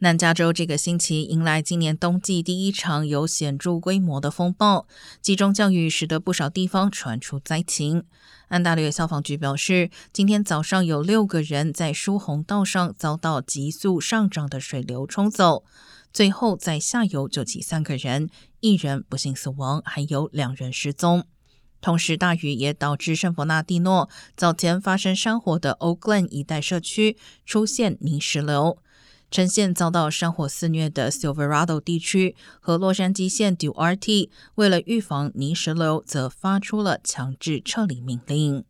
南加州这个星期迎来今年冬季第一场有显著规模的风暴，集中降雨使得不少地方传出灾情。安大略消防局表示，今天早上有六个人在疏洪道上遭到急速上涨的水流冲走，最后在下游救起三个人，一人不幸死亡，还有两人失踪。同时，大雨也导致圣伯纳蒂诺早前发生山火的 o k l a n 一带社区出现泥石流。呈现遭到山火肆虐的 Silverado 地区和洛杉矶县 Duarte，为了预防泥石流，则发出了强制撤离命令。